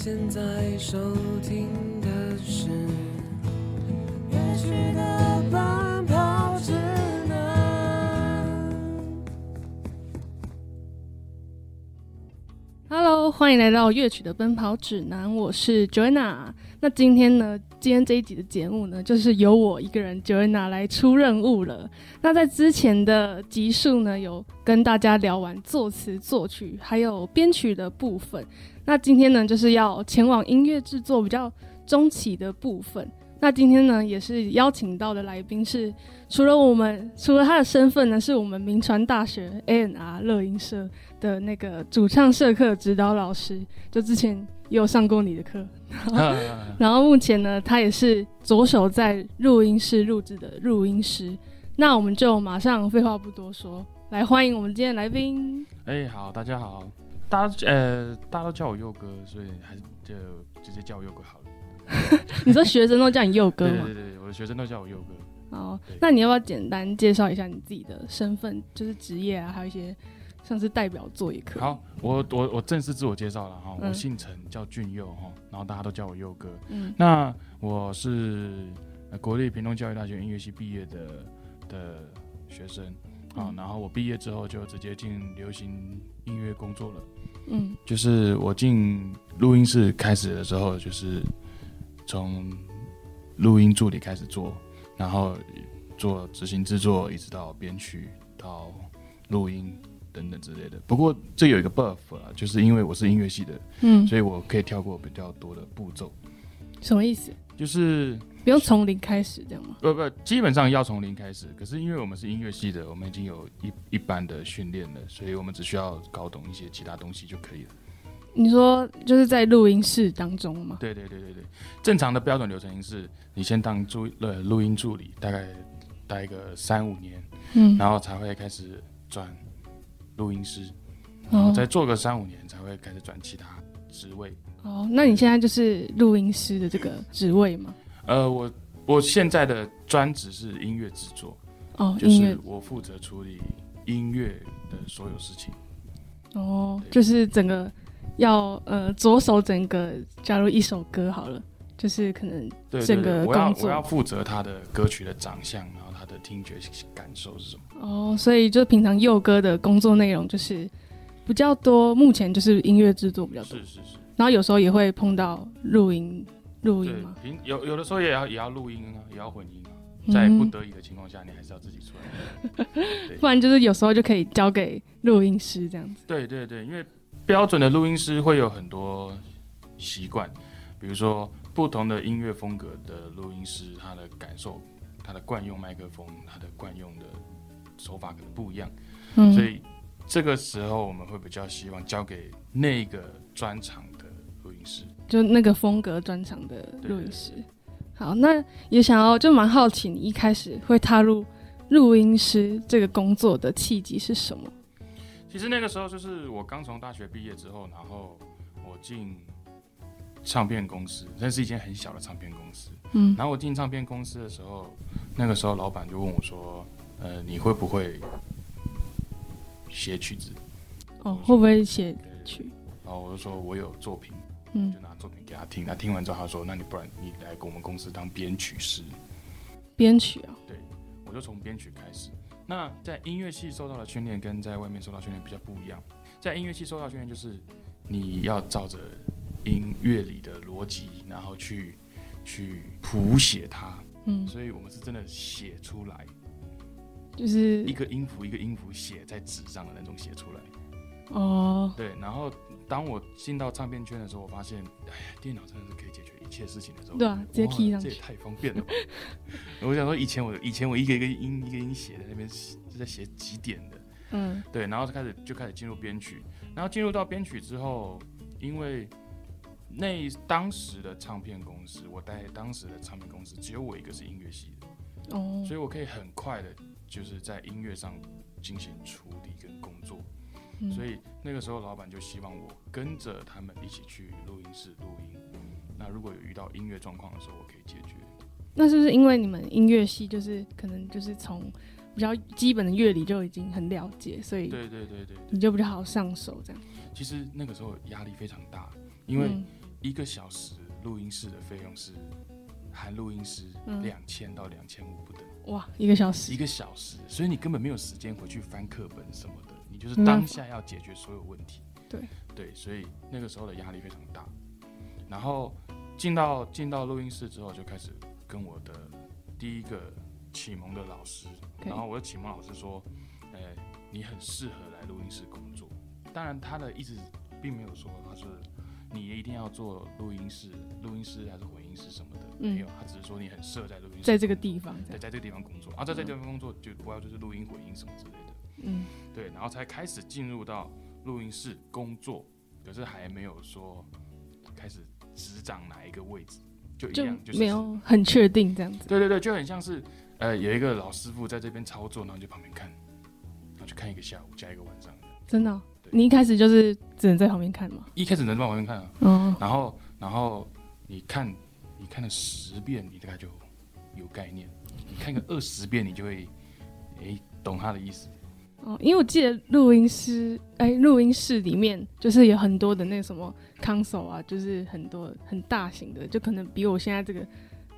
现在收听的是乐曲的奔跑指南。Hello，欢迎来到乐曲的奔跑指南，我是 Joanna。那今天呢，今天这一集的节目呢，就是由我一个人 Joanna 来出任务了。那在之前的集数呢，有跟大家聊完作词、作曲还有编曲的部分。那今天呢，就是要前往音乐制作比较中期的部分。那今天呢，也是邀请到的来宾是，除了我们，除了他的身份呢，是我们民传大学 ANR 乐音社的那个主唱社课指导老师，就之前也有上过你的课。然后目前呢，他也是左手在录音室录制的录音师。那我们就马上废话不多说，来欢迎我们今天的来宾。哎、好，大家好，大家呃，大家都叫我佑哥，所以还是就直接叫我佑哥好了。你说学生都叫你佑哥吗对对？对对，我的学生都叫我佑哥。好，那你要不要简单介绍一下你自己的身份，就是职业啊，还有一些像是代表作也可以。好，我我我正式自我介绍了哈，嗯我姓陈，叫俊佑哈，然后大家都叫我佑哥。嗯那我是呃国立屏东教育大学音乐系毕业的的学生啊嗯，然后我毕业之后就直接进流行音乐工作了。嗯就是我进录音室开始的时候，就是从录音助理开始做，然后做执行制作，一直到编曲到录音等等之类的。不过这有一个 buff 啊，就是因为我是音乐系的，嗯，所以我可以跳过比较多的步骤，什么意思？就是不用从零开始这样吗？不不，基本上要从零开始。可是因为我们是音乐系的，我们已经有一一般的训练了，所以我们只需要搞懂一些其他东西就可以了。你说就是在录音室当中吗？对对对对对，正常的标准流程是，你先当助呃录音助理，大概待个三五年，嗯，然后才会开始转录音师，然后哦再做个三五年才会开始转其他职位。哦，那你现在就是录音师的这个职位吗？呃，我我现在的专职是音乐制作，哦，就是我负责处理音乐的所有事情。哦，就是整个要呃左手整个，假如一首歌好了，就是可能整个对，我要我要负责他的歌曲的长相，然后他的听觉感受是什么。哦，所以就平常佑哥的工作内容就是比较多，目前就是音乐制作比较多，是是是。然后有时候也会碰到录音录音对嘛，，平有有的时候也要也要录音啊，也要混音啊，嗯在不得已的情况下，你还是要自己出来。不然就是有时候就可以交给录音师这样子。对对对，因为标准的录音师会有很多习惯，比如说不同的音乐风格的录音师，他的感受、他的惯用麦克风、他的惯用的手法可能不一样，嗯，所以这个时候我们会比较希望交给那个专场的录音师。就那个风格专场的录音师。好，那也想要就蛮好奇，你一开始会踏入录音师这个工作的契机是什么？其实那个时候就是我刚从大学毕业之后，然后我进唱片公司，那是一间很小的唱片公司。嗯然后我进唱片公司的时候，那个时候老板就问我说：“呃，你会不会写曲子哦，会不会写？”曲？然后我就说我有作品，嗯就拿作品给他听。他听完之后，他说：“那你不然你来给我们公司当编曲师。编曲啊，”对我就从编曲开始。那在音乐系受到的训练跟在外面受到训练比较不一样。在音乐系受到训练就是你要照着音乐里的逻辑，然后去去谱写它。嗯，所以我们是真的写出来，就是一个音符一个音符写在纸上的那种写出来。哦，对，然后当我进到唱片圈的时候，我发现，哎呀，电脑真的是可以解决一切事情的时候，对啊直接哇 key 上去。这也太方便了。吧。我想说，以前我以前我一个一个音一个音写在那边是在写几点的，嗯。对，然后就开始就开始进入编曲，然后进入到编曲之后，因为那当时的唱片公司，我在当时的唱片公司只有我一个是音乐系的，哦所以我可以很快的，就是在音乐上进行处理跟工作。嗯所以那个时候老板就希望我跟着他们一起去录音室录音。那如果有遇到音乐状况的时候，我可以解决。那是不是因为你们音乐系就是可能就是从比较基本的乐理就已经很了解，所以对对对对对，你就比较好上手这样？其实那个时候压力非常大，因为嗯一个小时录音室的费用是含录音师嗯两千到两千五不等，哇，一个小时一，个小时，所以你根本没有时间回去翻课本什么的，你就是当下要解决所有问题。对对，所以那个时候的压力非常大。然后进到进到录音室之后，就开始跟我的第一个启蒙的老师然后我的启蒙老师说，呃，你很适合来录音室工作。当然，他的意思并没有说他是你一定要做录音室、录音师还是混音师什么的，嗯。没有，他只是说你很适合在录音室，在这个地方这对，在这个地方工作，啊，在这个地方工作就不要就是录音、混音什么之类的，嗯，对，然后才开始进入到录音室工作，可是还没有说开始执掌哪一个位置，就一样，就是没有很确定这样子。对对对，就很像是呃有一个老师傅在这边操作，然后就旁边看，然后去看一个下午加一个晚上。真的你一开始就是只能在旁边看吗？一开始能在旁边看啊，嗯，然后然后你看你看了十遍，你大概就有概念；你看个二十遍，你就会诶懂他的意思。哦，因为我记得录音师，哎，录音室里面就是有很多的那什么 console 啊，就是很多很大型的，就可能比我现在这个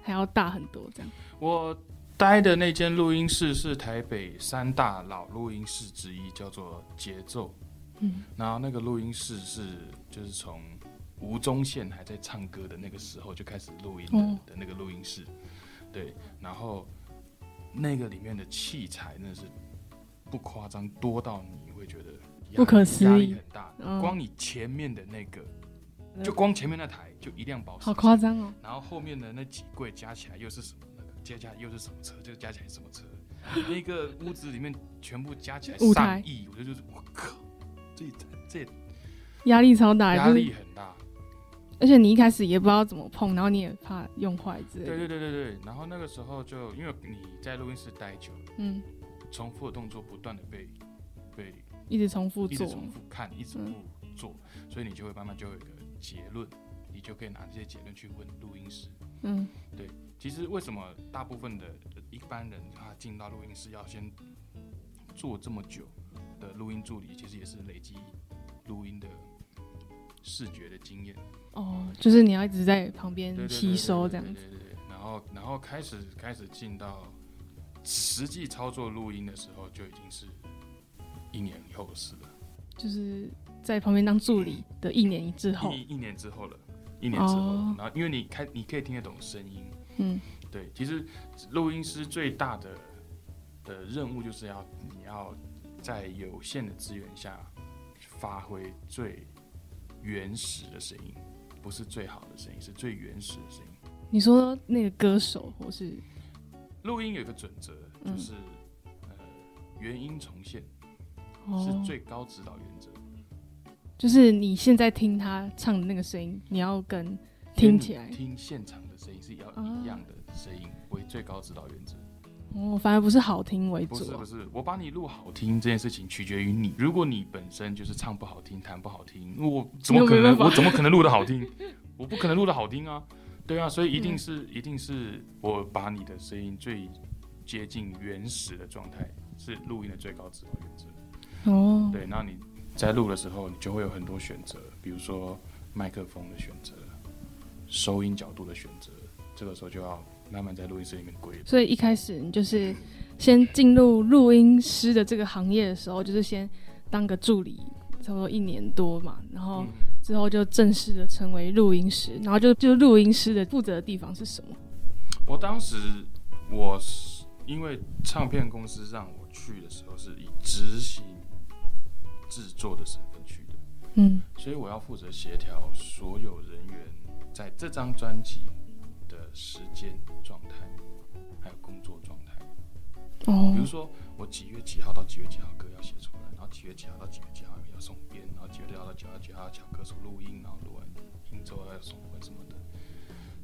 还要大很多这样。我待的那间录音室是台北三大老录音室之一，叫做节奏。嗯，然后那个录音室是就是从吴宗宪还在唱歌的那个时候就开始录音的、哦。的那个录音室，对，然后那个里面的器材那是不夸张，多到你会觉得不可思议。压力很大。嗯。光你前面的那个，就光前面那台就一辆保时，好夸张哦！然后后面的那几柜加起来又是什么那个加加又是什么车，这个加起来是什么车？那个屋子里面全部加起来上亿，我觉得就是我靠，这这压力超大，压力很大。而且你一开始也不知道怎么碰，然后你也怕用坏之类对的。对对对对，然后那个时候就因为你在录音室待久了，嗯，重复的动作不断的被被一直重复做一直。重复看，一直重复做，所以你就会慢慢就有一个结论，你就可以拿这些结论去问录音师。嗯，对其实为什么大部分的一般人他进到录音室要先做这么久的录音助理，其实也是累积录音的视觉的经验，哦，就是你要一直在旁边吸收这样子。对对对然后然后开始开始进到实际操作录音的时候，就已经是一年以后的事了，就是在旁边当助理的一年之后，一一年之后了，一年之后然后因为你开你可以听得懂声音，嗯，对，其实录音师最大的的任务就是要你要在有限的资源下发挥最原始的声音，不是最好的声音，是最原始的声音。你说那个歌手或是录音有一个准则，嗯就是、呃原音重现哦是，最高指导原则。就是你现在听他唱的那个声音，你要跟听起来听现场的声音是要哦一样的声音为最高指导原则。哦，反而不是好听为不主不。是不是，我把你录好听这件事情取决于你。如果你本身就是唱不好听、弹不好听，我怎么可能我怎么可能录的好听？我不可能录的好听啊，对啊，所以一定嗯是、一定是我把你的声音最接近原始的状态是录音的最高指导原则。哦，对，那你在录的时候，你就会有很多选择，比如说麦克风的选择、收音角度的选择，这个时候就要慢慢在录音室里面归所以一开始你就是先进入录音师的这个行业的时候，就是先当个助理，差不多一年多嘛，然后嗯。之后就正式的成为录音师，然后就就录音师的负责的地方是什么？我当时我是因为唱片公司让我去的时候是以执行制作的身份去的，嗯，所以我要负责协调所有人员在这张专辑的时间状态，还有工作状态。哦比如说我几月几号到几月几号歌要写出来，然后几月几号到几月几号要送编，然后几月几号到几月几号要叫歌手录音，然后录完音之后要送混什么的。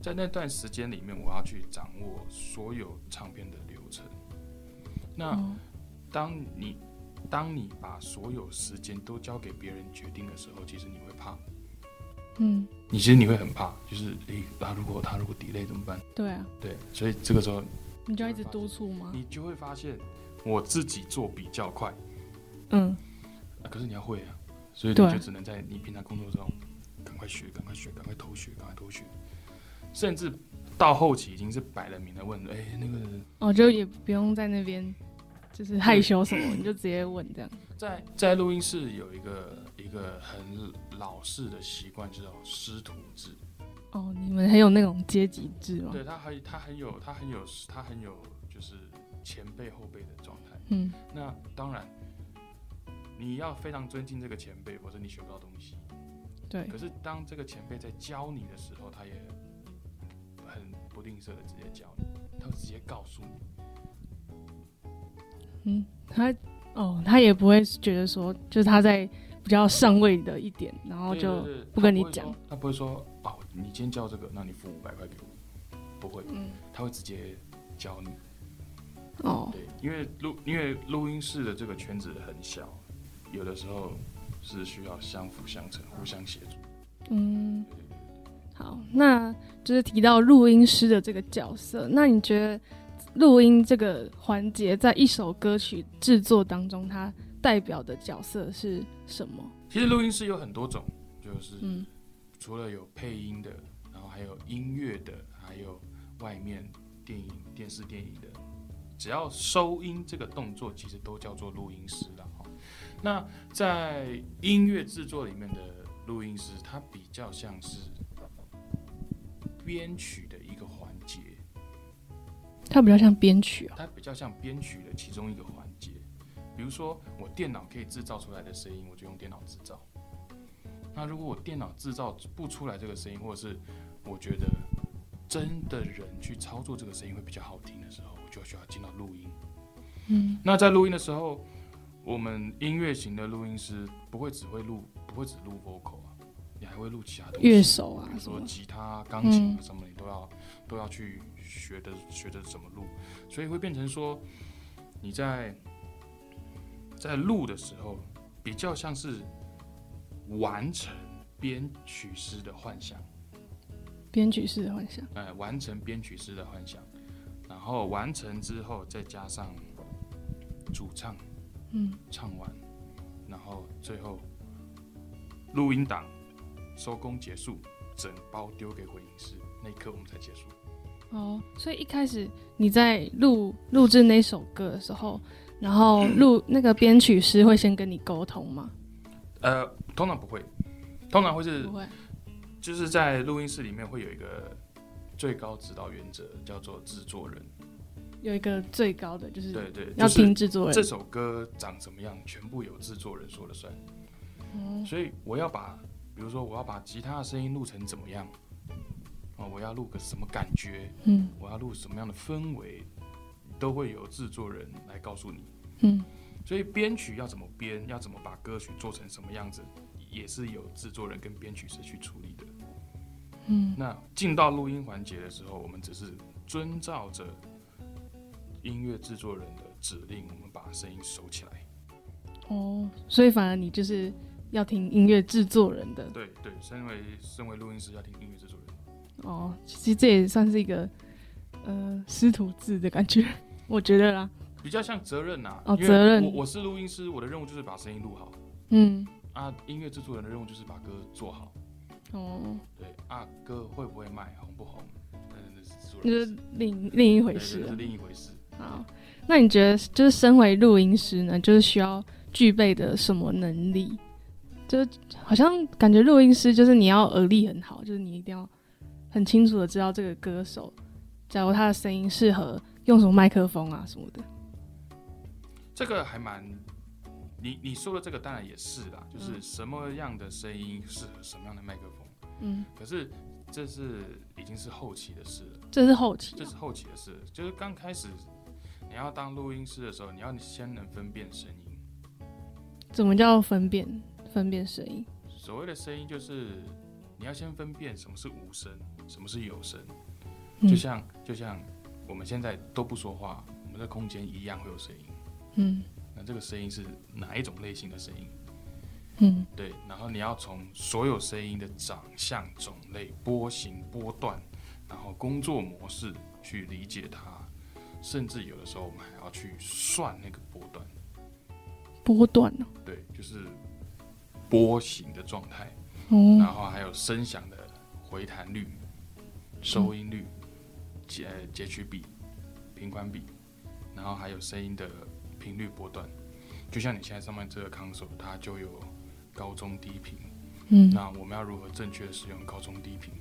在那段时间里面，我要去掌握所有唱片的流程。那哦当你当你把所有时间都交给别人决定的时候，其实你会怕，嗯，你其实你会很怕，就是诶，他，如果他如果 delay 怎么办？对啊，对，所以这个时候你就要一直督促吗？你就会发现，我自己做比较快，嗯，啊、可是你要会啊，所以你就只能在你平常工作中赶快学，赶快学，赶快偷学，赶快偷学，甚至到后期已经是摆了明的问，哎、那个哦，就也不用在那边就是害羞什么，你就直接问这样。在在录音室有一个一个很老式的习惯，就叫师徒制。哦，你们很有那种阶级制吗？对他很他很有他很有他很有就是前辈后辈的状态。嗯，那当然，你要非常尊敬这个前辈，否则你学不到东西。对可，是当这个前辈在教你的时候，他也很不吝啬的直接教你，他会直接告诉你。嗯，他哦，他也不会觉得说，就是他在比较上位的一点，然后就不跟你讲。他不会说哦，你今天教这个，那你付五百块给我，不会，嗯，他会直接教你。哦，对，因为录因为录音室的这个圈子很小，有的时候是需要相辅相成、互相协助。嗯，好，那就是提到录音师的这个角色，那你觉得录音这个环节在一首歌曲制作当中，它代表的角色是什么？其实录音室有很多种，就是嗯除了有配音的，然后还有音乐的，还有外面电影、电视、电影的，只要收音这个动作，其实都叫做录音师了哈。那在音乐制作里面的录音师，他比较像是编曲的一个环节，它比较像编曲啊。它比较像编曲的其中一个环节。比如说，我电脑可以制造出来的声音，我就用电脑制造。那如果我电脑制造不出来这个声音，或者是我觉得真的人去操作这个声音会比较好听的时候，我就需要进到录音。嗯。那在录音的时候，我们音乐型的录音师不会只会录，不会只录 vocal 啊，你还会录其他东西，乐手啊比如说吉他、钢琴什么，你都要都要去学的学的怎么录，所以会变成说你在在录的时候，比较像是完成编曲师的幻想，编曲师的幻想。呃，完成编曲师的幻想，然后完成之后再加上主唱嗯，唱完，然后最后录音档收工结束，整包丢给回音师，那一刻我们才结束。哦，所以一开始你在录录制那首歌的时候，然后录那个编曲师会先跟你沟通吗？呃，通常不会，通常会是不会。就是在录音室里面会有一个最高指导原则，叫做制作人。有一个最高的就是对对，要听制作人。这首歌长什么样，全部由制作人说了算。嗯所以我要把，比如说我要把吉他的声音录成怎么样，哦，我要录个什么感觉，嗯我要录什么样的氛围，都会有制作人来告诉你。嗯所以编曲要怎么编，要怎么把歌曲做成什么样子，也是有制作人跟编曲师去处理的。嗯那进到录音环节的时候，我们只是遵照着音乐制作人的指令，我们把声音收起来。哦，所以反而你就是要听音乐制作人的对对，身为身为录音师要听音乐制作人。哦。其实这也算是一个呃师徒制的感觉，我觉得啦。比较像责任呐、哦责任我我是录音师，我的任务就是把声音录好嗯啊。音乐制作人的任务就是把歌做好。哦，对啊，歌会不会卖，红不红，那那是那是另另一回事是。另一回事。好，那你觉得就是身为录音师呢，就是需要具备的什么能力？就是好像感觉录音师就是你要耳力很好，就是你一定要很清楚的知道这个歌手，假如他的声音适合用什么麦克风啊什么的。这个还蛮，你你说的这个当然也是啦，就是嗯什么样的声音适合什么样的麦克风。嗯，可是这是已经是后期的事了，这是后期哦、这是后期的事，就是刚开始你要当录音师的时候，你要先能分辨声音。怎么叫分辨分辨声音？所谓的声音就是你要先分辨什么是无声，什么是有声。嗯。就像就像我们现在都不说话，我们的空间一样会有声音。嗯。那这个声音是哪一种类型的声音？嗯。对，然后你要从所有声音的长相、种类、波形、波段，然后工作模式去理解它，甚至有的时候我们还要去算那个波段，波段呢、对，就是波形的状态。哦，然后还有声响的回弹率、收音率、截截取比、频宽比，然后还有声音的频率波段。就像你现在上面这个 console，它就有高中低频。嗯，那我们要如何正确的使用高中低频？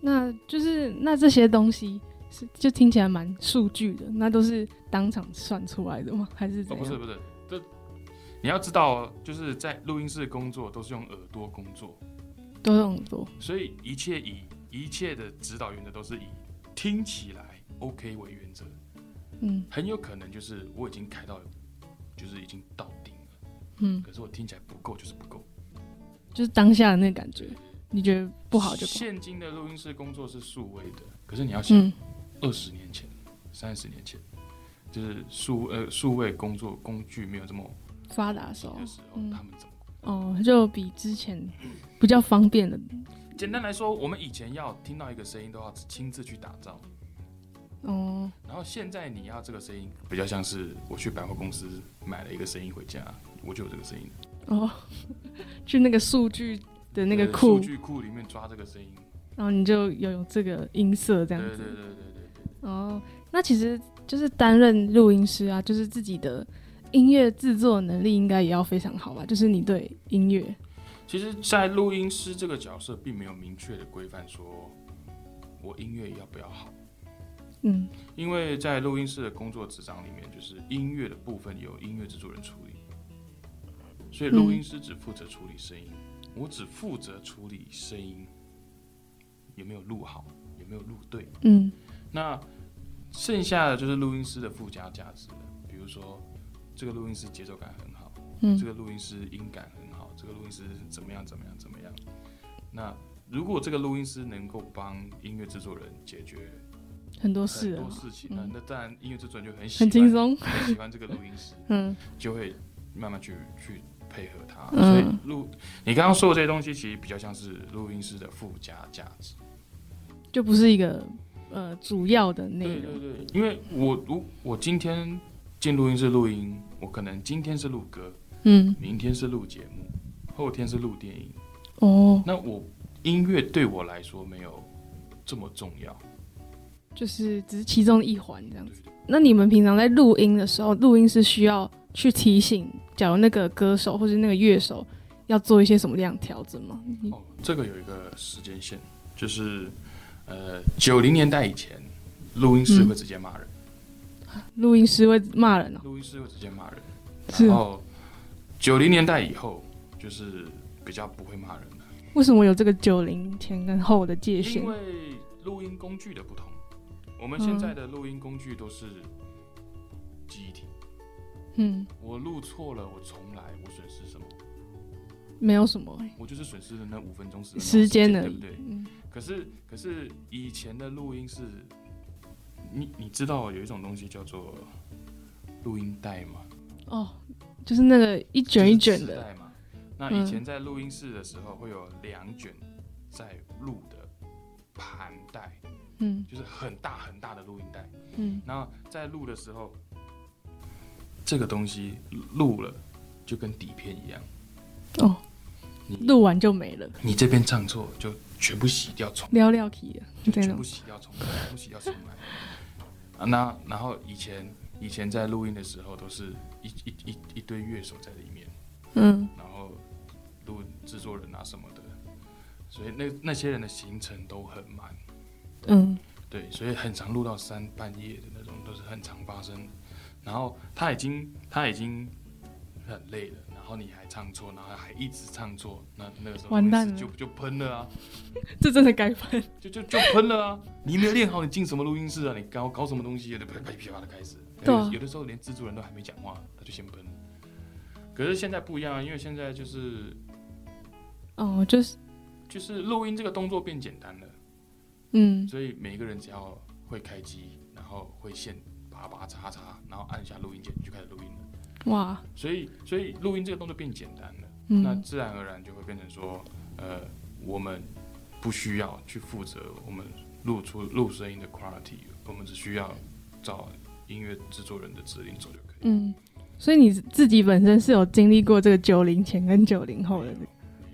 那就是那这些东西是就听起来蛮数据的，那都是当场算出来的吗？还是哦，怎样？不是不是，这你要知道哦，就是在录音室工作都是用耳朵工作，都用耳朵。所以一切以一切的指导原则都是以听起来 OK 为原则。嗯很有可能就是我已经开到，就是已经到顶了，嗯，可是我听起来不够，就是不够。就是当下的那个感觉，你觉得不好就不好。现今的录音室工作是数位的，可是你要想嗯二十年前、三十年前，就是数呃数位工作工具没有这么发达的时候他们怎么？哦，就比之前比较方便了。简单来说，我们以前要听到一个声音都要亲自去打造，哦，然后现在你要这个声音，比较像是我去百货公司买了一个声音回家，我就有这个声音。哦，去那个数据的那个呃库数，据库里面抓这个声音。然后你就有这个音色这样子。对对对对对对。哦，那其实就是担任录音师啊，就是自己的音乐制作能力应该也要非常好吧？就是你对音乐，其实，在录音师这个角色，并没有明确的规范说我音乐要不要好，嗯。因为在录音室的工作职掌里面，就是音乐的部分由音乐制作人处理，所以录音师只负责处理声音，我只负责处理声音有没有录好，有没有录对。嗯。那剩下的就是录音师的附加价值了，比如说这个录音师节奏感很好，嗯这个录音师音感很好，这个录音师怎么样怎么样怎么样。那如果这个录音师能够帮音乐制作人解决很多事很啊多事情，那嗯那当然音乐制作人就很喜欢很轻，松，很喜欢这个录音师，嗯就会慢慢去去配合他。嗯所以录你刚刚说的这些东西，其实比较像是录音师的附加价值。就不是一个呃主要的内对容。对对，因为我如我今天进录音室录音，我可能今天是录歌，嗯明天是录节目，后天是录电影。哦，那我音乐对我来说没有这么重要。就是只是其中一环这样子。那你们平常在录音的时候，录音是需要去提醒，假如那个歌手或者那个乐手要做一些什么样的调整吗？哦，这个有一个时间线，就是呃九零年代以前，录音师会直接骂人，录音师会骂人哦、录音师会直接骂人。是然后九零年代以后，就是比较不会骂人了，为什么有这个九零前跟后的界限因？为录音工具的不同。我们现在的录音工具都是记忆体，嗯，我录错了，我重来，我损失什么？没有什么、欸、我就是损失了那五分钟十分钟时间的对不对？嗯可是可是以前的录音是，你你知道有一种东西叫做录音带吗？哦，就是那个一卷一卷的。那以前在录音室的时候会有两卷在录的盘带，嗯。就是很大很大的录音带。嗯。然后在录的时候，这个东西录了就跟底片一样，哦，你录完就没了，你这边唱错就全部洗掉重了，全部洗掉重来，全部洗掉重来。啊，那然后以前以前在录音的时候，都是一一一一堆乐手在里面，嗯然后录制作人啊什么的，所以那那些人的行程都很满，嗯对，所以很常录到三半夜的那种，都是很常发生的。然后他已经他已经很累了，然后你还唱错，然后还一直唱错，那那个时候完蛋了就就喷了啊！这真的该喷，就就就喷了啊！你没有练好，你进什么录音室啊？你搞搞什么东西啊？就噼噼噼啪的开始。对啊。有的时候连制作人都还没讲话，他就先喷。可是现在不一样啊，因为现在就是哦，就是就是录音这个动作变简单了，嗯。所以每一个人只要会开机，然后会线拔拔插插，然后按下录音键就开始录音了。哇，所以所以录音这个动作变简单了，那嗯自然而然就会变成说，呃，我们不需要去负责我们录出录声音的 quality，我们只需要照音乐制作人的指令走就可以。嗯，所以你自己本身是有经历过这个九零前跟九零后的这个，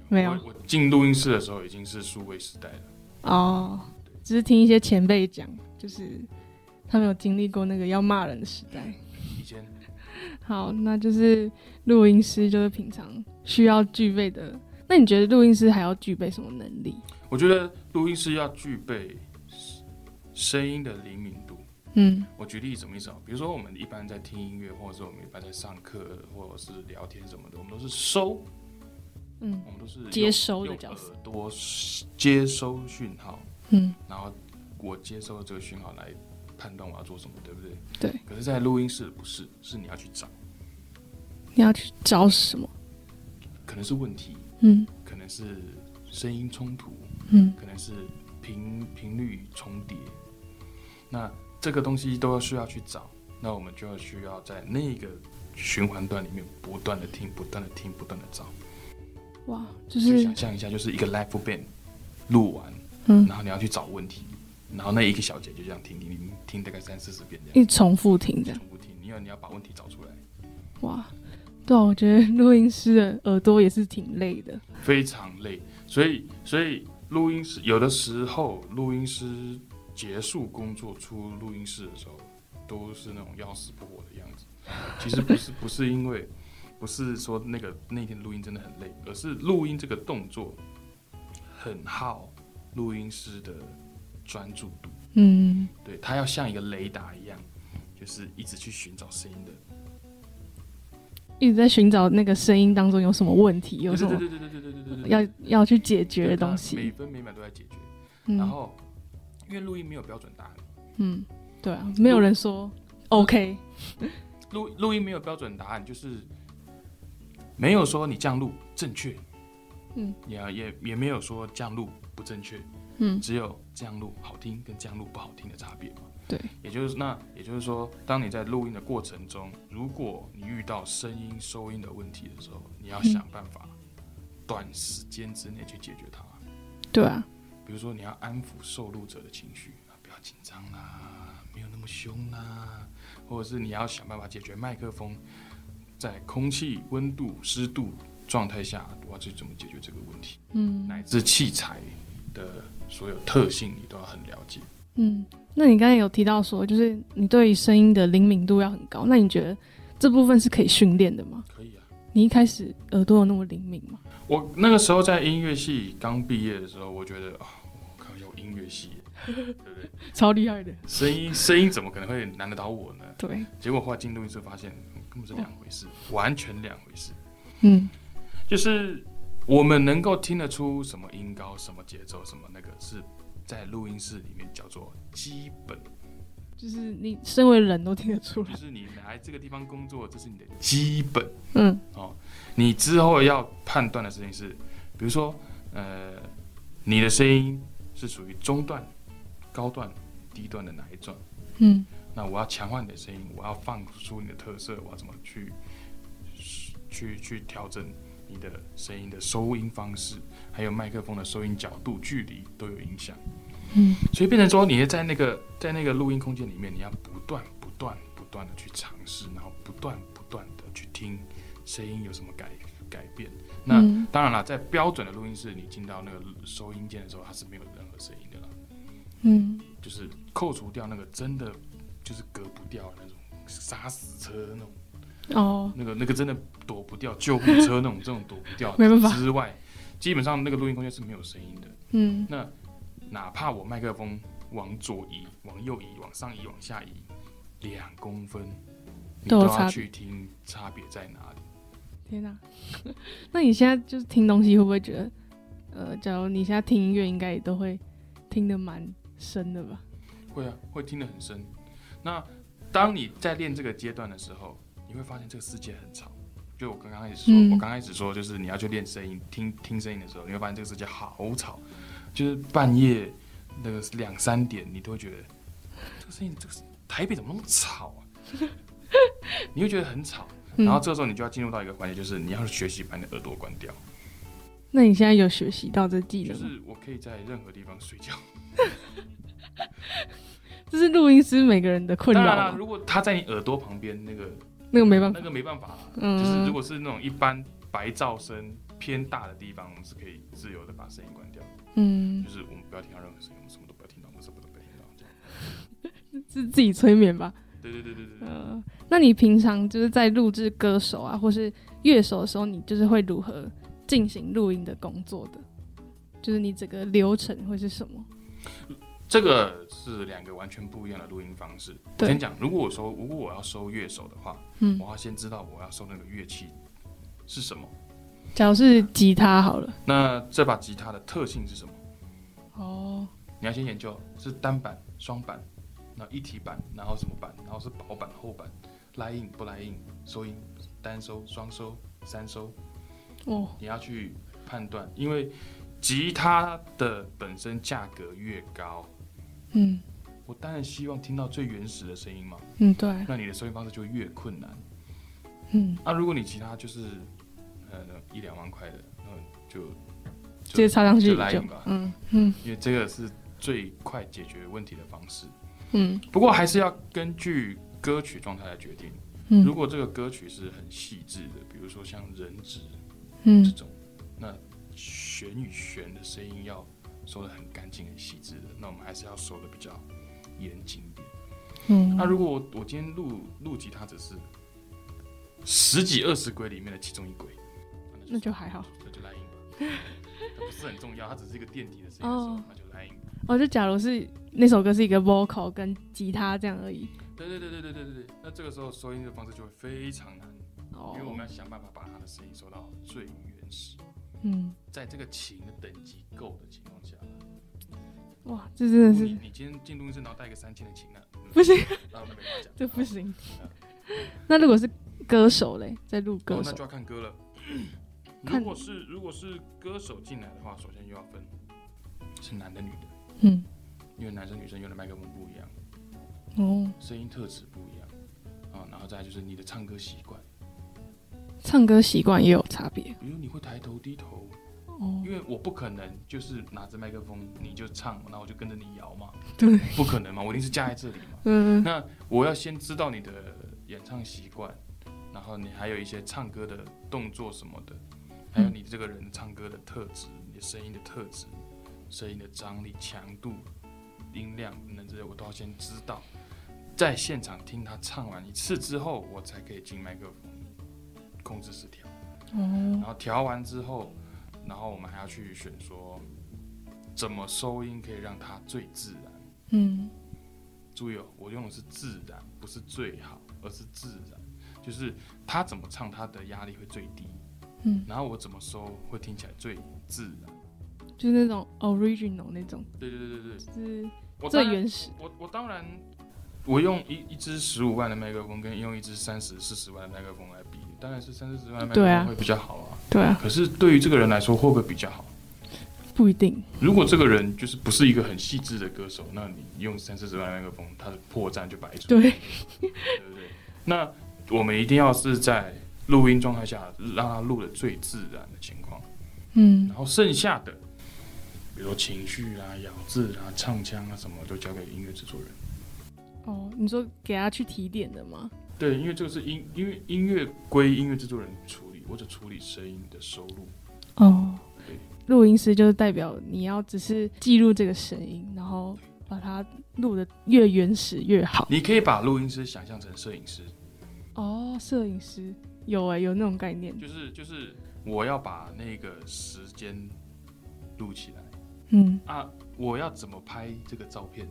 没有我我进录音室的时候已经是数位时代了。哦，只是听一些前辈讲，就是他们有经历过那个要骂人的时代。以前好，那就是录音师，就是平常需要具备的。那你觉得录音师还要具备什么能力？我觉得录音师要具备声音的灵敏度。嗯。我举例什么意思啊？比如说我们一般在听音乐，或者是我们一般在上课，或者是聊天什么的，我们都是收，嗯。我们都是接收的用角色。耳朵接收讯号，嗯。然后我接收这个讯号来判断我要做什么，对不对？对。可是，在录音室不是，是你要去找，你要去找什么？可能是问题，嗯。可能是声音冲突，嗯。可能是频频率重叠，那这个东西都要需要去找，那我们就要需要在那个循环段里面不断的听，不断的听，不断的找。哇，就就是想象一下，就是一个 live band 录完，嗯然后你要去找问题，然后那一个小节就这样听听听听大概三四十遍这样，一重复听这样。重复听，你要你要把问题找出来，哇，对啊，我觉得录音师的耳朵也是挺累的。非常累。所以所以录音师有的时候录音师结束工作出录音室的时候，都是那种要死不活的样子。其实不是不是因为不是说那个那天录音真的很累，而是录音这个动作很耗录音师的专注度。嗯对他要像一个雷达一样，就是一直去寻找声音的。一直在寻找那个声音当中有什么问题，有什么对对对对对对对对对，要要去解决的东西每。分每秒都在解决。嗯然后，因为录音没有标准答案，嗯，对啊，没有人说 OK。录录音没有标准答案，就是没有说你这样录正确，嗯，也也也没有说这样录不正确，嗯。只有这样录好听跟这样录不好听的差别嘛。对，也就是那也就是说，当你在录音的过程中，如果你遇到声音收音的问题的时候，你要想办法短时间之内去解决它。对啊，比如说，你要安抚受录者的情绪，啊，不要紧张啦，没有那么凶啦，或者是你要想办法解决麦克风在空气温度、湿度状态下，我要去怎么解决这个问题，嗯乃至器材的所有特性，你都要很了解。嗯。那你刚才有提到说，就是你对声音的灵敏度要很高，那你觉得这部分是可以训练的吗？可以啊，你一开始耳朵有那么灵敏吗？我那个时候在音乐系刚毕业的时候，我觉得啊，我靠，有音乐系，对不对？超厉害的。声音声音怎么可能会难得倒我呢？对，结果后来进录音室发现，嗯根本是两回事，完全两回事。嗯就是我们能够听得出什么音高、什么节奏、什么那个，是在录音室里面叫做基本，就是你身为人都听得出来。就是你来这个地方工作，这是你的基本嗯哦。你之后要判断的事情是，比如说，呃，你的声音是属于中段、高段、低段的哪一段？嗯那我要强化你的声音，我要放出你的特色，我要怎么去去去调整你的声音的收音方式，还有麦克风的收音角度、距离都有影响。嗯所以变成说，你在那个在那个录音空间里面，你要不断不断不断的去尝试，然后不断不断的去听声音有什么改改变。那、嗯当然了，在标准的录音室，你进到那个收音间的时候，它是没有任何声音的啦。嗯就是扣除掉那个真的就是隔不掉的那种杀死车那种，哦，那个那个真的躲不掉救护车那种这种躲不掉 没办法之外，基本上那个录音空间是没有声音的。嗯那哪怕我麦克风往左移、往右移、往上移、往下移两公分，你都要去听差别在哪里。天哪、那你现在就是听东西会不会觉得，呃，假如你现在听音乐，应该也都会听得蛮深的吧？会啊，会听得很深。那当你在练这个阶段的时候，你会发现这个世界很吵。就我刚刚开始说，嗯我刚开始说，就是你要去练声音、听听声音的时候，你会发现这个世界好吵，就是半夜那个两三点，你都会觉得这个声音，这个台北怎么那么吵啊？你会觉得很吵。嗯然后这个时候你就要进入到一个环节，就是你要学习把你的耳朵关掉。那你现在有学习到这技就能就？是我可以在任何地方睡觉。这是录音师每个人的困当然？如果他在你耳朵旁边，那个那个没办法那，个没办法啦。嗯就是如果是那种一般白噪声、偏大的地方，我们是可以自由的把声音关掉，嗯就，是我们不要听到任何声音，我们什么都不要听到，我们什么都不要听到。是自己催眠吧？对对对对对对。呃，那你平常就是在录制歌手啊，或是乐手的时候，你就是会如何进行录音的工作的？就是你整个流程会是什么？这个是两个完全不一样的录音方式。对先讲，如果我说，如果我要收乐手的话，嗯我要先知道我要收那个乐器是什么。假如是吉他好了，那这把吉他的特性是什么？哦，你要先研究是单板、双板，然后一体板，然后什么板，然后是薄板、厚板，拉硬不拉硬，收音单收、双收、三收，哦，你要去判断，因为吉他的本身价格越高，嗯。我当然希望听到最原始的声音嘛，嗯，对，那你的收音方式就越困难。嗯，那、如果你吉他就是呃一两万块的，那就直接插上去就就来印吧，嗯嗯因为这个是最快解决问题的方式。嗯不过还是要根据歌曲状态来决定。嗯，如果这个歌曲是很细致的，比如说像人质嗯这嗯种，那弦与弦的声音要收的很干净、很细致的，那我们还是要收的比较严谨一点。嗯，那如果我我今天录录吉他只是十几二十轨里面的其中一轨，那就还好。那就来音吧，它不是很重要，它只是一个垫底的声音那就来音吧。哦，就假如是那首歌是一个 vocal 跟吉他这样而已。对对对对对对对对，那这个时候收音的方式就会非常难，哦因为我们要想办法把它的声音收到最原始，嗯，在这个琴的等级够的情况下，哇，这真的是你你今天进录音室然后带一个三千的琴呢，嗯不行，那我们没话讲，这不行。那如果是歌手嘞，在录哦，歌手那就，要看歌了。看如果是如果是歌手进来的话，首先又要分是男的女的，嗯，因为男生女生用的麦克风不一样，哦，声音特质不一样啊，然后再就是你的唱歌习惯，唱歌习惯也有差别。比如你会抬头低头，哦。因，为我不可能就是拿着麦克风你就唱，然后我就跟着你摇嘛，对，不可能嘛，我一定是架在这里嘛。嗯。那我要先知道你的演唱习惯，然后你还有一些唱歌的动作什么的，还有你这个人唱歌的特质，你的声音的特质，声音的张力、强度、音量等等这些，我都要先知道。在现场听他唱完一次之后，我才可以进麦克风控制室调。嗯然哦，后调完之后，然后我们还要去选说怎么收音可以让它最自然。嗯注意哦，我用的是自然，不是最好，而是自然。就是他怎么唱，他的压力会最低，嗯，然后我怎么收会听起来最自然。就是那种 original 那种，对对对对对，是最原始。我我当然，我用一一支十五万的麦克风跟用一支三十四十万的麦克风来比，当然是三四十万麦克风会比较好啊。对啊，可是对于这个人来说，会不会比较好？不一定。如果这个人就是不是一个很细致的歌手，那你用三四十万麦克风，他的破绽就百出。对，对不对？那我们一定要是在录音状态下，让他录的最自然的情况，嗯然后剩下的，比如说情绪啊、咬字啊、唱腔啊什么，都交给音乐制作人。哦，你说给他去提点的吗？对，因为这个是音，因为音乐归音乐制作人处理，我只处理声音的收录。哦对，录音师就是代表你要只是记录这个声音，然后把它录的越原始越好。你可以把录音师想象成摄影师，哦，摄影师有哎、有那种概念。就是就是我要把那个时间录起来嗯，啊，我要怎么拍这个照片，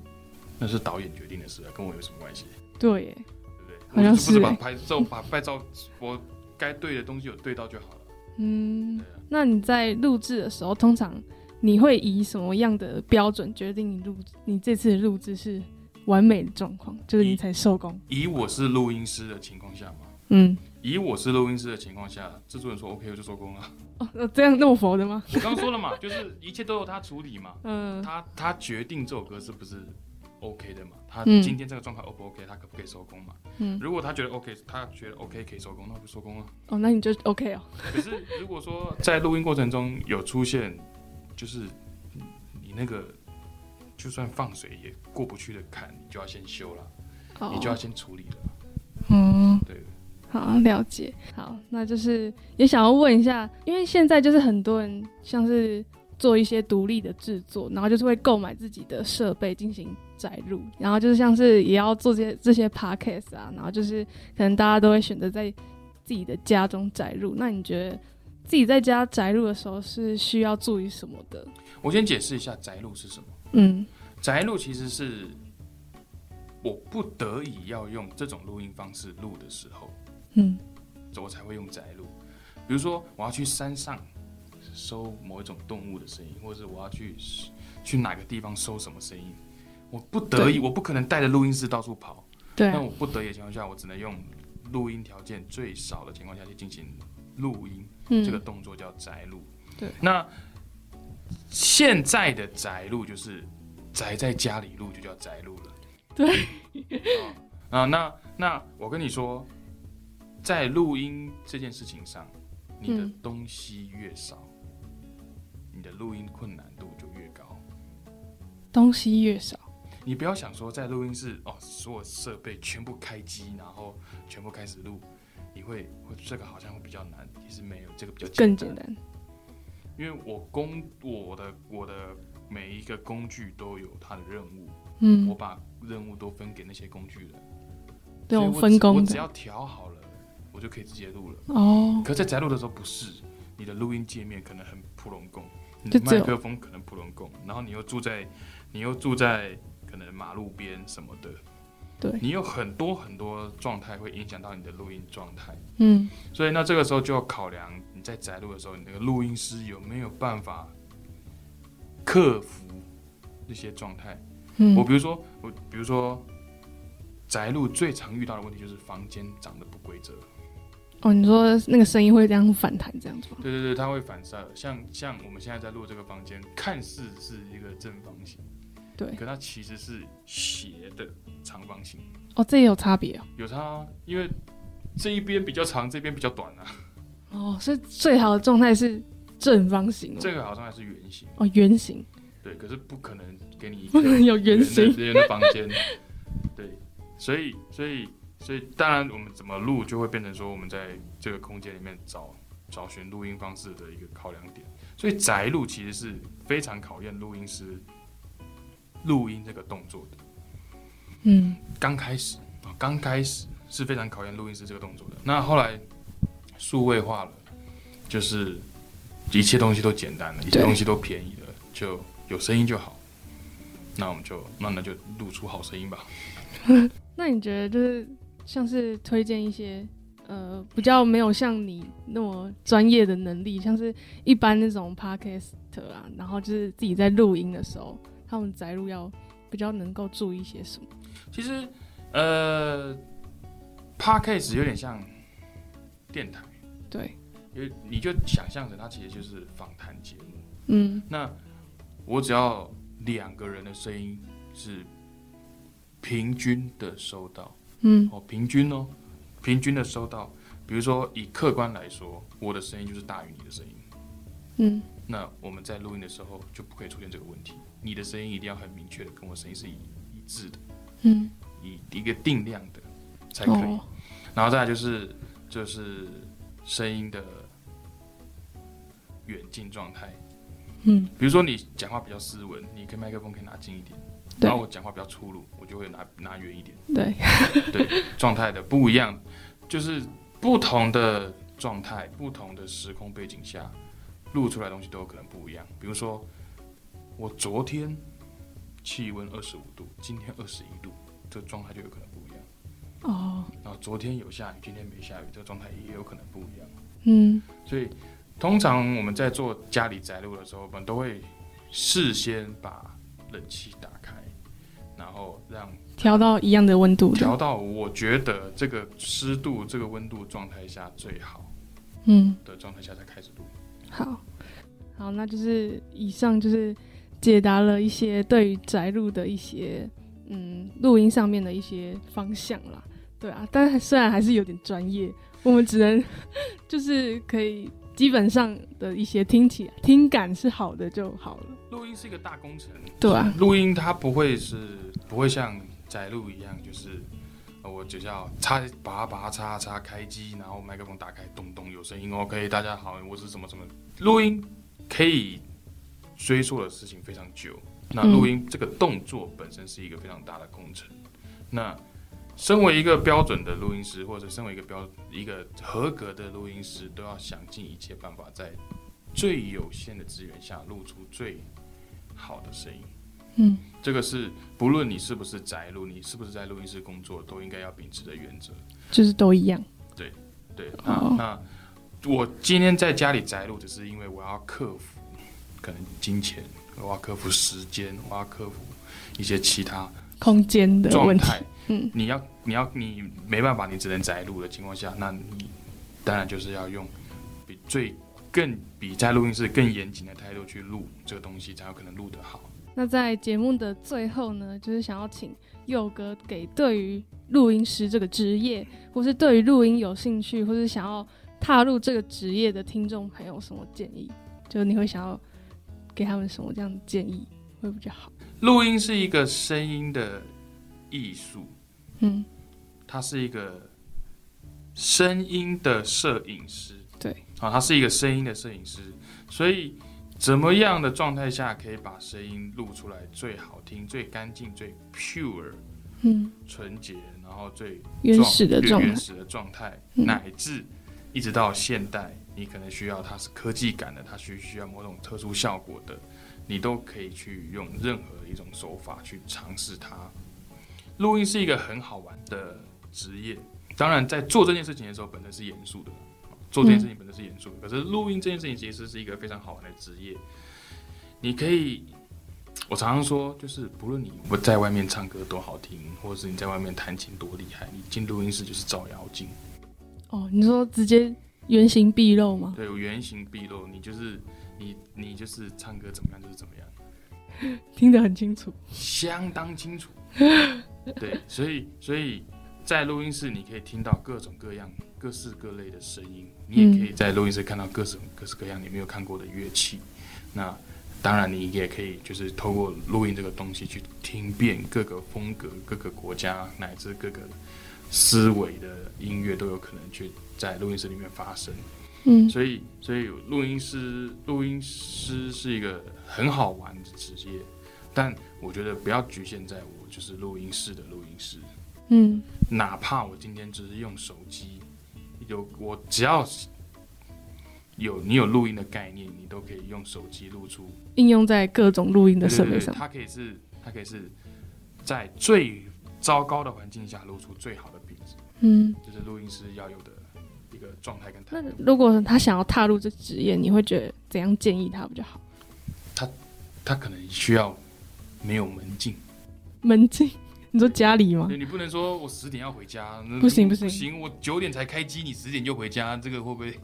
那是导演决定的事啊，跟我有什么关系？对耶，对不对？好像我就不是把拍照 把拍照我该对的东西有对到就好了。嗯那你在录制的时候，通常你会以什么样的标准决定你录你这次的录制是完美的状况，就是你才收工？以我是录音师的情况下嘛，嗯，以我是录音师的情况下，制作人说 OK 我就收工了。哦，这样那么佛的吗？我刚刚说了嘛，就是一切都由他处理嘛，嗯他他决定这首歌是不是 OK 的嘛，他嗯今天这个状态 O 不 OK，他可不可以收工嘛？嗯，如果他觉得 OK，他觉得 OK 可以收工，那我就收工了。哦，那你就 OK 哦。可是如果说在录音过程中有出现，就是你那个就算放水也过不去的坎，你就要先修了，哦你就要先处理了。嗯，对，好，了解。好，那就是也想要问一下，因为现在就是很多人像是做一些独立的制作，然后就是会购买自己的设备进行载入，然后就是像是也要做这些这些 podcast 啊，然后就是可能大家都会选择在自己的家中载入。那你觉得自己在家载入的时候是需要注意什么的？我先解释一下载入是什么。嗯载入其实是我不得已要用这种录音方式录的时候，嗯我才会用宅录。比如说，我要去山上收某一种动物的声音，或者是我要去去哪个地方收什么声音，我不得已，我不可能带着录音室到处跑。对啊那我不得已的情况下，我只能用录音条件最少的情况下去进行录音。嗯这个动作叫宅录。对那现在的宅录就是宅在家里录就叫宅录了。对哦啊，那那我跟你说，在录音这件事情上，你的嗯。东西越少，你的录音困难度就越高。东西越少，你不要想说在录音室哦，所有设备全部开机，然后全部开始录，你会会这个好像会比较难，其实没有，这个比较简更简单。因为我工我的我的每一个工具都有它的任务，嗯。我嗯，把任务都分给那些工具人，这种所以我分工我只要调好了，我就可以直接录了。哦，可在宅录的时候不是，你的录音界面可能很普通共，你麦克风可能普通共，然后你又住在你又住在可能马路边什么的，对，你有很多很多状态会影响到你的录音状态。嗯所以那这个时候就要考量你在宅录的时候，你那个录音师有没有办法克服那些状态。嗯，我比如说，我比如说宅录最常遇到的问题就是房间长得不规则。哦，你说那个声音会这样反弹这样子吗？对对对，它会反射。像像我们现在在录这个房间，看似是一个正方形，对，可它其实是斜的长方形。哦，这也有差别哦。有差啊，因为这一边比较长，这边比较短啊。哦，所以最好的状态是正方形哦。这个好像还是圆形，哦，圆形对，可是不可能给你一不个能有圆的形。圆的房间。对，所以所以所以当然我们怎么录就会变成说我们在这个空间里面找找寻录音方式的一个考量点。所以宅录其实是非常考验录音师录音这个动作的。嗯刚开始啊，刚开始是非常考验录音师这个动作的。那后来数位化了，就是一切东西都简单了，一切东西都便宜了，就有声音就好。那我们就那那就录出好声音吧。那你觉得就是像是推荐一些呃比较没有像你那么专业的能力，像是一般那种 podcast 啊，然后就是自己在录音的时候，他们载入要比较能够注意些什么？其实，呃，podcast 有点像电台，对，因为你就想象着它其实就是访谈节目。嗯那我只要两个人的声音是平均的收到。嗯哦，平均哦，平均的收到。比如说，以客观来说，我的声音就是大于你的声音，嗯那我们在录音的时候就不可以出现这个问题。你的声音一定要很明确的跟我声音是一一致的，嗯，一一个定量的才可以。哦，然后再来就是就是声音的远近状态。嗯比如说你讲话比较斯文，你跟麦克风可以拿近一点；对然后我讲话比较粗鲁，我就会拿拿远一点。对，对状态的不一样，就是不同的状态、不同的时空背景下录出来的东西都有可能不一样。比如说，我昨天气温二十五度，今天二十一度，这个状态就有可能不一样。哦，然后昨天有下雨，今天没下雨，这个状态也有可能不一样。嗯所以，通常我们在做家里宅录的时候，我们都会事先把冷气打开，然后让调到一样的温度，调到我觉得这个湿度、这个温度状态下最好嗯。的状态下才开始录。好，好，那就是以上就是解答了一些对于宅录的一些嗯录音上面的一些方向啦，对啊，但是虽然还是有点专业，我们只能 就是可以基本上的一些听起来听感是好的就好了，录音是一个大工程，对啊，录音它不会是不会像宅录一样，就是呃我就是要插把它把它插插开机，然后麦克风打开，咚咚有声音，OK，大家好，我是什么什么。录音可以追溯的事情非常久，那嗯录音这个动作本身是一个非常大的工程。那身为一个标准的录音师，或者身为一个标一个合格的录音师，都要想尽一切办法，在最有限的资源下录出最好的声音。嗯这个是不论你是不是宅录，你是不是在录音室工作，都应该要秉持的原则。就是都一样。对，那、哦那我今天在家里宅录，只是因为我要克服可能金钱，我要克服时间，我要克服一些其他空间的问题，状态。嗯你要你要你没办法，你只能宅录的情况下，那你当然就是要用比最更比在录音室更严谨的态度去录这个东西，才有可能录得好。那在节目的最后呢，就是想要请佑哥给对于录音师这个职业，或是对于录音有兴趣，或是想要踏入这个职业的听众朋友什么建议？就是你会想要给他们什么这样的建议会比较好？录音是一个声音的艺术，嗯，他是一个声音的摄影师，对，啊，他是一个声音的摄影师，所以怎么样的状态下可以把声音录出来最好听、最干净、最 pure、嗯，纯洁，然后最原始的状态，原始的状态，嗯。乃至一直到现代，你可能需要它是科技感的，它需需要某种特殊效果的，你都可以去用任何一种手法去尝试它。录音是一个很好玩的职业，当然在做这件事情的时候，本身是严肃的，做这件事情本身是严肃的。可是录音这件事情其实是一个非常好玩的职业，你可以。我常常说，就是不论你不在外面唱歌多好听，或者是你在外面弹琴多厉害，你进录音室就是照妖镜。哦，你说直接原形毕露吗？对，原形毕露，你就是你，你就是唱歌怎么样就是怎么样，听得很清楚。相当清楚。对，所以所以在录音室你可以听到各种各样、各式各类的声音，你也可以在录音室看到各种各式各样你没有看过的乐器。那当然，你也可以就是透过录音这个东西去听遍各个风格、各个国家乃至各个思维的音乐都有可能去在录音室里面发生。嗯。所以，所以录音师，录音师是一个很好玩的职业，但我觉得不要局限在我就是录音室的录音师，嗯。哪怕我今天只是用手机，有我只要有你有录音的概念，你都可以用手机录出应用在各种录音的对对对，设备上。它可以是它可以是在最糟糕的环境下录出最好的品质，嗯，就是录音师要有的一个状态跟那态度。如果他想要踏入这职业，你会觉得怎样建议他比较好？他他可能需要没有门禁。门禁？你说家里吗？对你不能说我十点要回家，那不行不行不行，我九点才开机，你十点就回家，这个会不会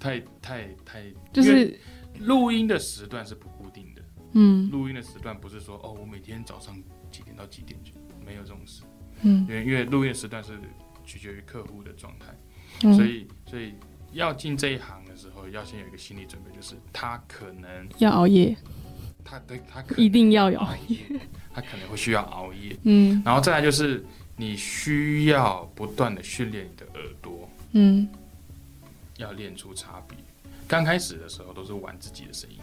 太太太？就是录音的时段是不固定的，嗯录音的时段不是说哦，我每天早上几点到几点去，没有这种事，嗯因为因为录音的时段是取决于客户的状态，嗯，所以所以要进这一行的时候，要先有一个心理准备，就是他可能要熬夜，他对他可一定要有。熬夜，他可能会需要熬夜，嗯。然后再来就是你需要不断的训练你的耳朵，嗯。要练出差别。刚开始的时候都是玩自己的声音，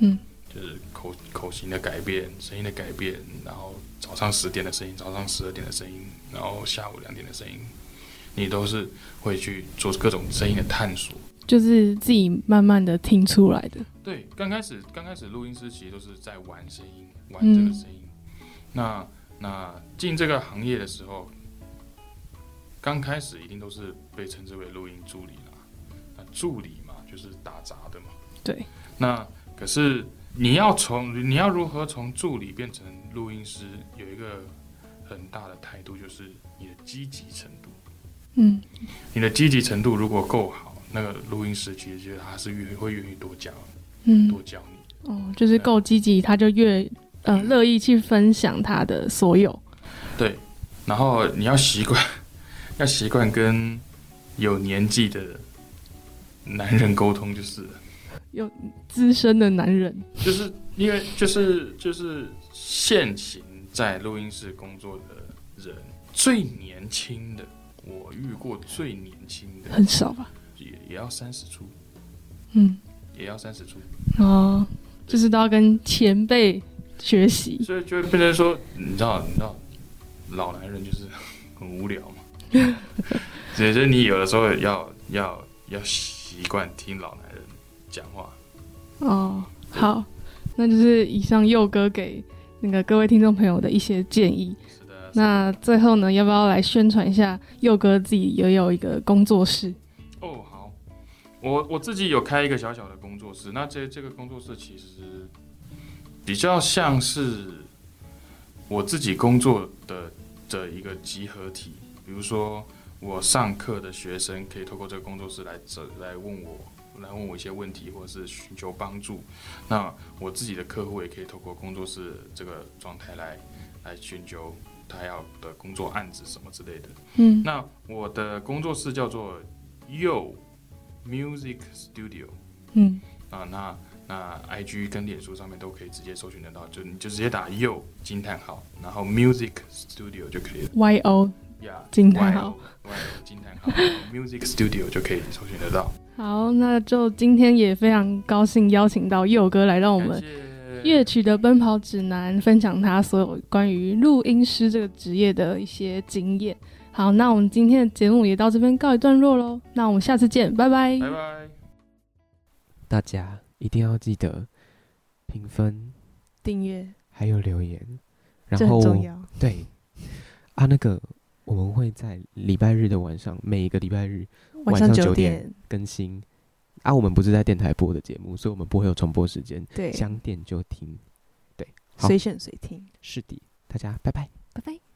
嗯，就是口口型的改变、声音的改变，然后早上十点的声音，早上十二点的声音，然后下午两点的声音，你都是会去做各种声音的探索。就是自己慢慢的听出来的。对，刚开始刚开始录音师其实都是在玩声音，玩嗯这个声音。那那进这个行业的时候，刚开始一定都是被称之为录音助理啦。那助理嘛，就是打杂的嘛。对。那可是你要从你要如何从助理变成录音师，有一个很大的态度，就是你的积极程度。嗯。你的积极程度如果够好，那个录音师其实觉得他是愿会愿意多教嗯。多教你。哦，就是够积极，他就越呃乐意去分享他的所有。对，然后你要习惯，要习惯跟有年纪的男人沟通，就是。有资深的男人，就是因为就是就是现行在录音室工作的人，最年轻的，我遇过最年轻的很少吧？也也要三十出，嗯，也要三十出，哦，就是都要跟前辈学习。所以就会变成说，你知道，你知道，老男人就是很无聊嘛。所以就是你有的时候要要要习惯听老男人讲话。哦，好，那就是以上佑哥给那个各位听众朋友的一些建议。那最后呢，要不要来宣传一下佑哥自己也有一个工作室？哦，好，我我自己有开一个小小的工作室，那这这个工作室其实比较像是我自己工作的的一个集合体。比如说，我上课的学生可以透过这个工作室来找来问我，来问我一些问题，或者是寻求帮助。那我自己的客户也可以透过工作室这个状态来来寻求他要的工作案子什么之类的。嗯，那我的工作室叫做 Yo Music Studio 嗯，啊，那那 IG 跟脸书上面都可以直接搜寻得到，就你就直接打 Yo 惊叹号，然后 Music Studio 就可以了。Y O 呀，惊叹号。Y O 惊叹号，Music Studio 就可以搜寻得到。好，那就今天也非常高兴邀请到佑哥来到我们乐曲的奔跑指南，分享他所有关于录音师这个职业的一些经验。好，那我们今天的节目也到这边告一段落喽。那我们下次见，拜拜。拜拜。大家一定要记得评分，订阅还有留言，然后重要。对啊，那个我们会在礼拜日的晚上，每一个礼拜日晚上晚上9九点点，更新。啊，我们不是在电台播的节目，所以我们不会有重播时间，对，想点就听。对，好随选随听。是的，大家拜拜拜拜。